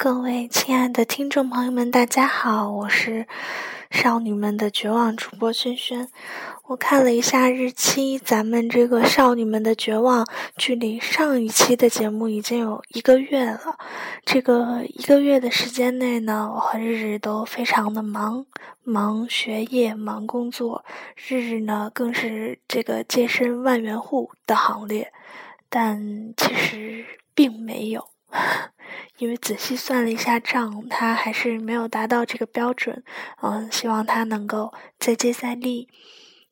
各位亲爱的听众朋友们，大家好，我是少女们的绝望主播萱萱。我看了一下日期，咱们这个少女们的绝望距离上一期的节目已经有一个月了。这个一个月的时间内呢，我和日日都非常的忙，忙学业，忙工作。日日呢，更是这个健身万元户的行列，但其实并没有。因为仔细算了一下账，他还是没有达到这个标准。嗯，希望他能够再接再厉。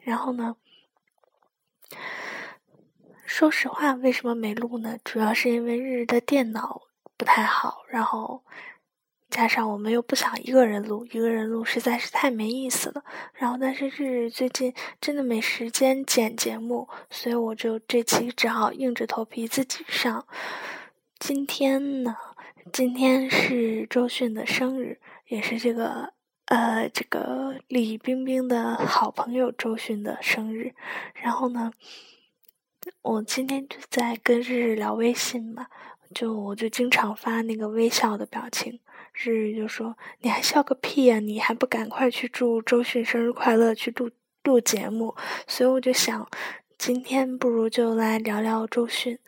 然后呢，说实话，为什么没录呢？主要是因为日日的电脑不太好，然后加上我们又不想一个人录，一个人录实在是太没意思了。然后，但是日日最近真的没时间剪节目，所以我就这期只好硬着头皮自己上。今天呢，今天是周迅的生日，也是这个呃，这个李冰冰的好朋友周迅的生日。然后呢，我今天就在跟日日聊微信嘛，就我就经常发那个微笑的表情，日日就说：“你还笑个屁呀！你还不赶快去祝周迅生日快乐，去录录节目。”所以我就想，今天不如就来聊聊周迅。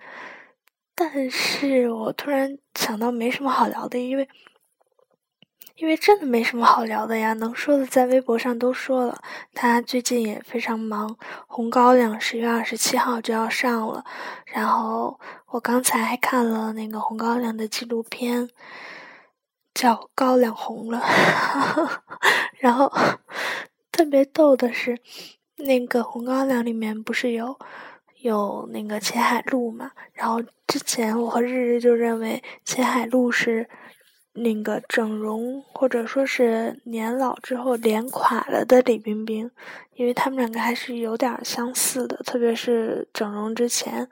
但是我突然想到没什么好聊的，因为因为真的没什么好聊的呀，能说的在微博上都说了。他最近也非常忙，《红高粱》十月二十七号就要上了，然后我刚才还看了那个《红高粱》的纪录片，叫《高粱红了》，然后 特别逗的是，那个《红高粱》里面不是有。有那个秦海璐嘛，然后之前我和日日就认为秦海璐是那个整容或者说是年老之后脸垮了的李冰冰，因为他们两个还是有点相似的，特别是整容之前。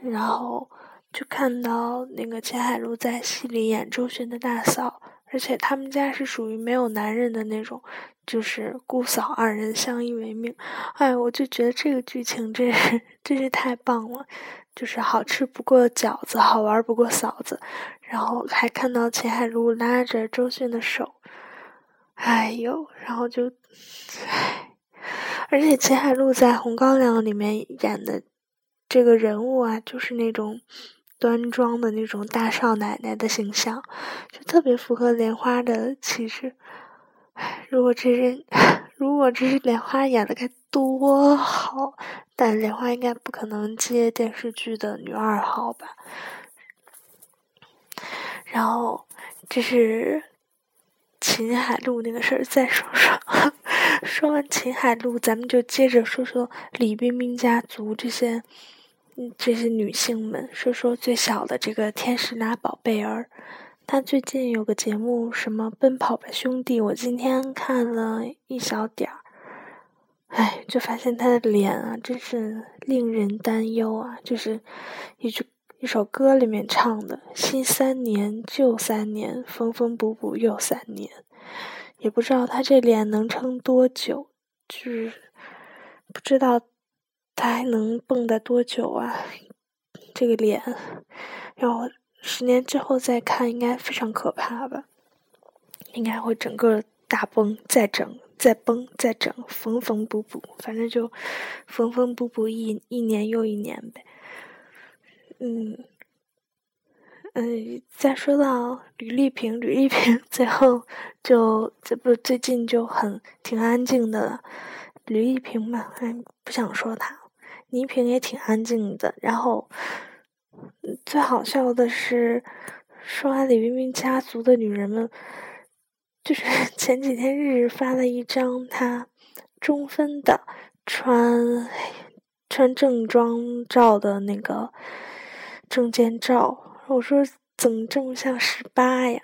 然后就看到那个秦海璐在戏里演周迅的大嫂，而且他们家是属于没有男人的那种。就是姑嫂二人相依为命，哎，我就觉得这个剧情真是真是太棒了，就是好吃不过饺子，好玩不过嫂子，然后还看到秦海璐拉着周迅的手，哎呦，然后就，唉，而且秦海璐在《红高粱》里面演的这个人物啊，就是那种端庄的那种大少奶奶的形象，就特别符合莲花的气质。如果这是 如果这是莲花演的该多好，但莲花应该不可能接电视剧的女二号吧。然后这是秦海璐那个事儿，再说说。说完秦海璐，咱们就接着说说李冰冰家族这些这些女性们，说说最小的这个天使拿宝贝儿。他最近有个节目，什么《奔跑吧兄弟》，我今天看了一小点儿，哎，就发现他的脸啊，真是令人担忧啊！就是一句一首歌里面唱的“新三年，旧三年，缝缝补补又三年”，也不知道他这脸能撑多久，就是不知道他还能蹦跶多久啊！这个脸让我。十年之后再看，应该非常可怕吧？应该会整个大崩，再整，再崩，再整，缝缝补补，反正就缝缝补补一一年又一年呗。嗯嗯，再说到吕丽萍，吕丽萍 最后就这不最近就很挺安静的了。吕丽萍嘛，嗯，不想说她。倪萍也挺安静的，然后。最好笑的是，说完李冰冰家族的女人们，就是 前几天日日发了一张她中分的穿穿正装照的那个证件照，我说怎么这么像十八呀？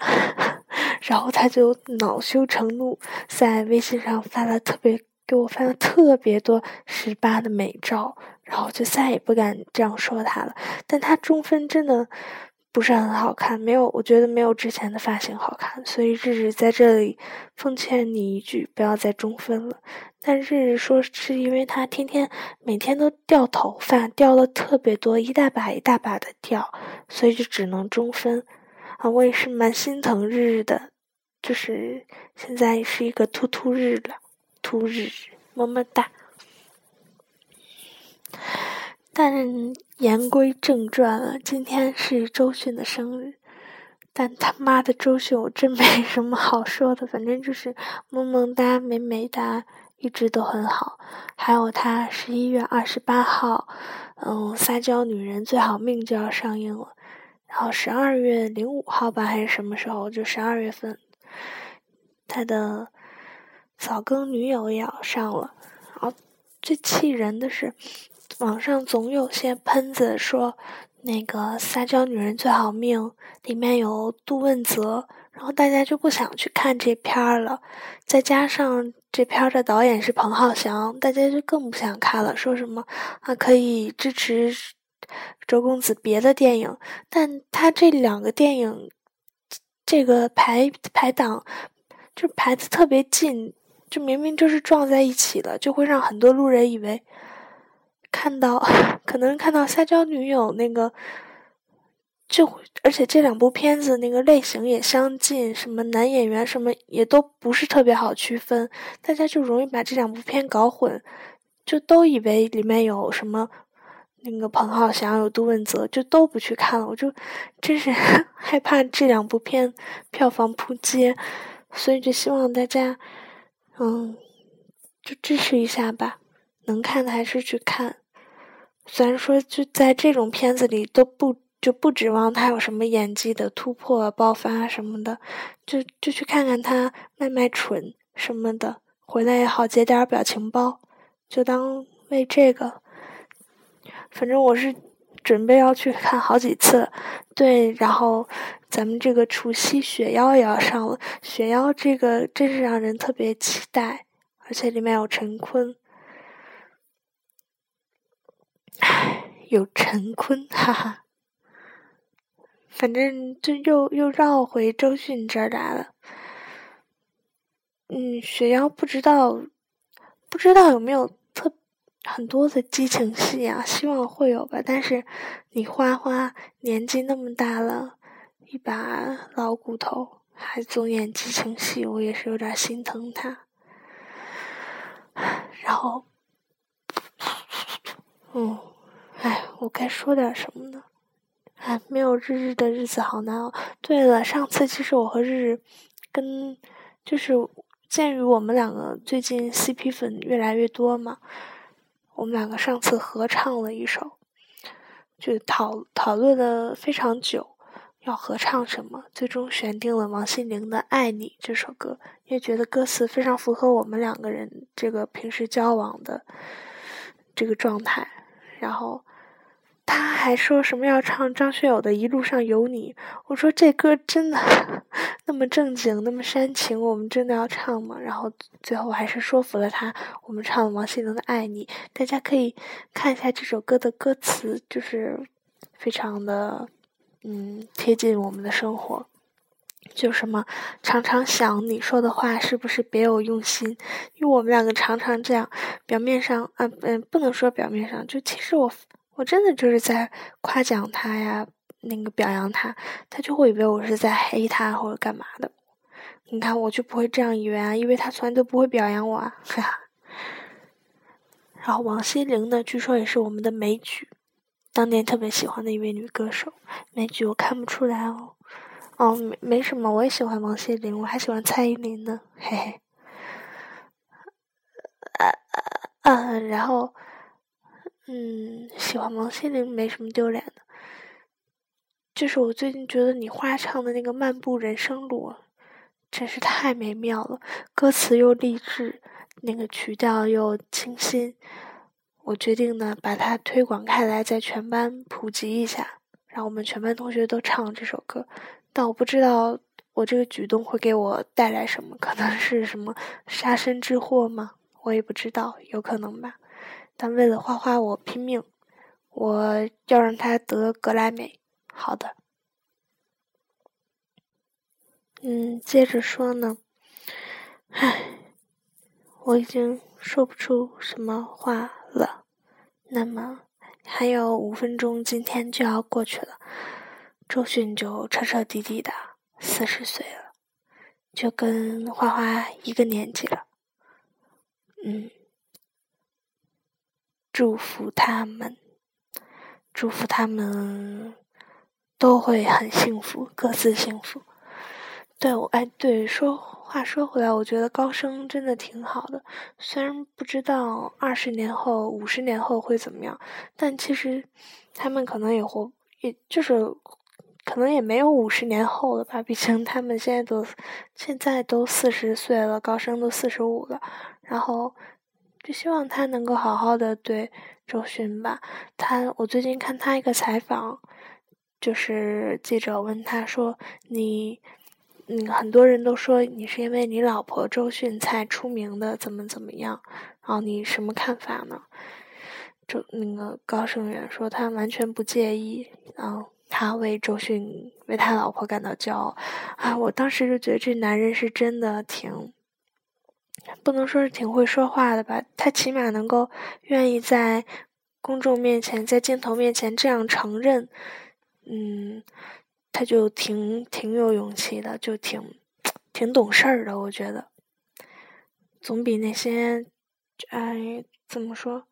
然后他就恼羞成怒，在微信上发了特别给我发了特别多十八的美照。然后就再也不敢这样说他了，但他中分真的不是很好看，没有，我觉得没有之前的发型好看，所以日日在这里奉劝你一句，不要再中分了。但日日说是因为他天天每天都掉头发，掉了特别多，一大把一大把的掉，所以就只能中分。啊，我也是蛮心疼日日的，就是现在是一个突突日了，突日，么么哒。但言归正传了，今天是周迅的生日，但他妈的周迅我真没什么好说的，反正就是萌萌哒、美美哒，一直都很好。还有他十一月二十八号，嗯，撒娇女人最好命就要上映了，然后十二月零五号吧还是什么时候，就十二月份，他的早更女友也要上了，然后最气人的是。网上总有些喷子说，那个《撒娇女人最好命》里面有杜汶泽，然后大家就不想去看这片儿了。再加上这片儿的导演是彭浩翔，大家就更不想看了。说什么啊，可以支持周公子别的电影，但他这两个电影这个排排档就排的特别近，就明明就是撞在一起了，就会让很多路人以为。看到，可能看到撒娇女友那个，就而且这两部片子那个类型也相近，什么男演员什么也都不是特别好区分，大家就容易把这两部片搞混，就都以为里面有什么那个彭浩翔有杜汶泽，就都不去看了。我就真是 害怕这两部片票房扑街，所以就希望大家，嗯，就支持一下吧，能看的还是去看。虽然说就在这种片子里都不就不指望他有什么演技的突破爆发什么的，就就去看看他卖卖蠢什么的，回来也好截点表情包，就当为这个。反正我是准备要去看好几次，对，然后咱们这个除夕雪妖也要上了，雪妖这个真是让人特别期待，而且里面有陈坤。唉有陈坤，哈哈，反正就又又绕回周迅这儿来了。嗯，雪妖不知道不知道有没有特很多的激情戏啊？希望会有吧。但是你花花年纪那么大了，一把老骨头，还总演激情戏，我也是有点心疼他。然后。嗯，哎，我该说点什么呢？哎，没有日日的日子好难熬。对了，上次其实我和日日跟就是鉴于我们两个最近 CP 粉越来越多嘛，我们两个上次合唱了一首，就讨讨论了非常久，要合唱什么，最终选定了王心凌的《爱你》这首歌，因为觉得歌词非常符合我们两个人这个平时交往的这个状态。然后他还说什么要唱张学友的《一路上有你》，我说这歌真的 那么正经，那么煽情，我们真的要唱吗？然后最后还是说服了他，我们唱王心凌的《爱你》。大家可以看一下这首歌的歌词，就是非常的嗯贴近我们的生活。就什么常常想你说的话是不是别有用心？因为我们两个常常这样，表面上啊嗯不能说表面上，就其实我我真的就是在夸奖他呀，那个表扬他，他就会以为我是在黑他或者干嘛的。你看我就不会这样以为啊，因为他从来都不会表扬我啊。哈哈然后王心凌呢，据说也是我们的美剧，当年特别喜欢的一位女歌手。美剧我看不出来哦。哦，没没什么，我也喜欢王心凌，我还喜欢蔡依林呢，嘿嘿。呃呃，然后，嗯，喜欢王心凌没什么丢脸的，就是我最近觉得你花唱的那个《漫步人生路》，真是太美妙了，歌词又励志，那个曲调又清新，我决定呢把它推广开来，在全班普及一下，让我们全班同学都唱这首歌。但我不知道我这个举动会给我带来什么，可能是什么杀身之祸吗？我也不知道，有可能吧。但为了花花，我拼命，我要让他得格莱美。好的，嗯，接着说呢，唉，我已经说不出什么话了。那么还有五分钟，今天就要过去了。周迅就彻彻底底的四十岁了，就跟花花一个年纪了。嗯，祝福他们，祝福他们都会很幸福，各自幸福。对，我哎，对，说话说回来，我觉得高升真的挺好的。虽然不知道二十年后、五十年后会怎么样，但其实他们可能也活，也就是可能也没有五十年后了吧。毕竟他们现在都现在都四十岁了，高升都四十五了。然后就希望他能够好好的对周迅吧。他，我最近看他一个采访，就是记者问他说：“你。”嗯，很多人都说你是因为你老婆周迅才出名的，怎么怎么样？然后你什么看法呢？周那个高胜远说他完全不介意，然后他为周迅为他老婆感到骄傲啊！我当时就觉得这男人是真的挺，不能说是挺会说话的吧？他起码能够愿意在公众面前，在镜头面前这样承认，嗯。他就挺挺有勇气的，就挺挺懂事儿的，我觉得，总比那些，哎，怎么说，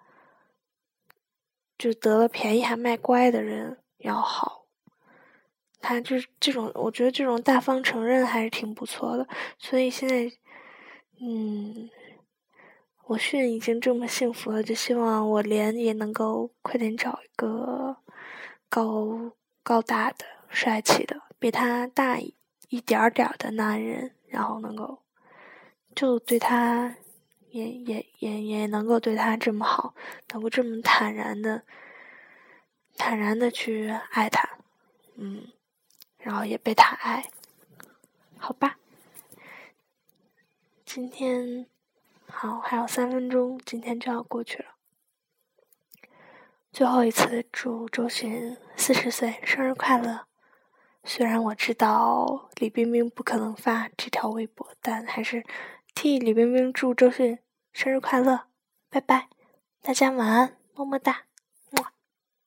就得了便宜还卖乖的人要好。他就是这种，我觉得这种大方承认还是挺不错的。所以现在，嗯，我迅已经这么幸福了，就希望我连也能够快点找一个高高大的。帅气的，比他大一一点点的男人，然后能够就对他也也也也能够对他这么好，能够这么坦然的坦然的去爱他，嗯，然后也被他爱，好吧。今天好，还有三分钟，今天就要过去了。最后一次祝周迅四十岁生日快乐。虽然我知道李冰冰不可能发这条微博，但还是替李冰冰祝周迅生日快乐，拜拜，大家晚安，么么哒。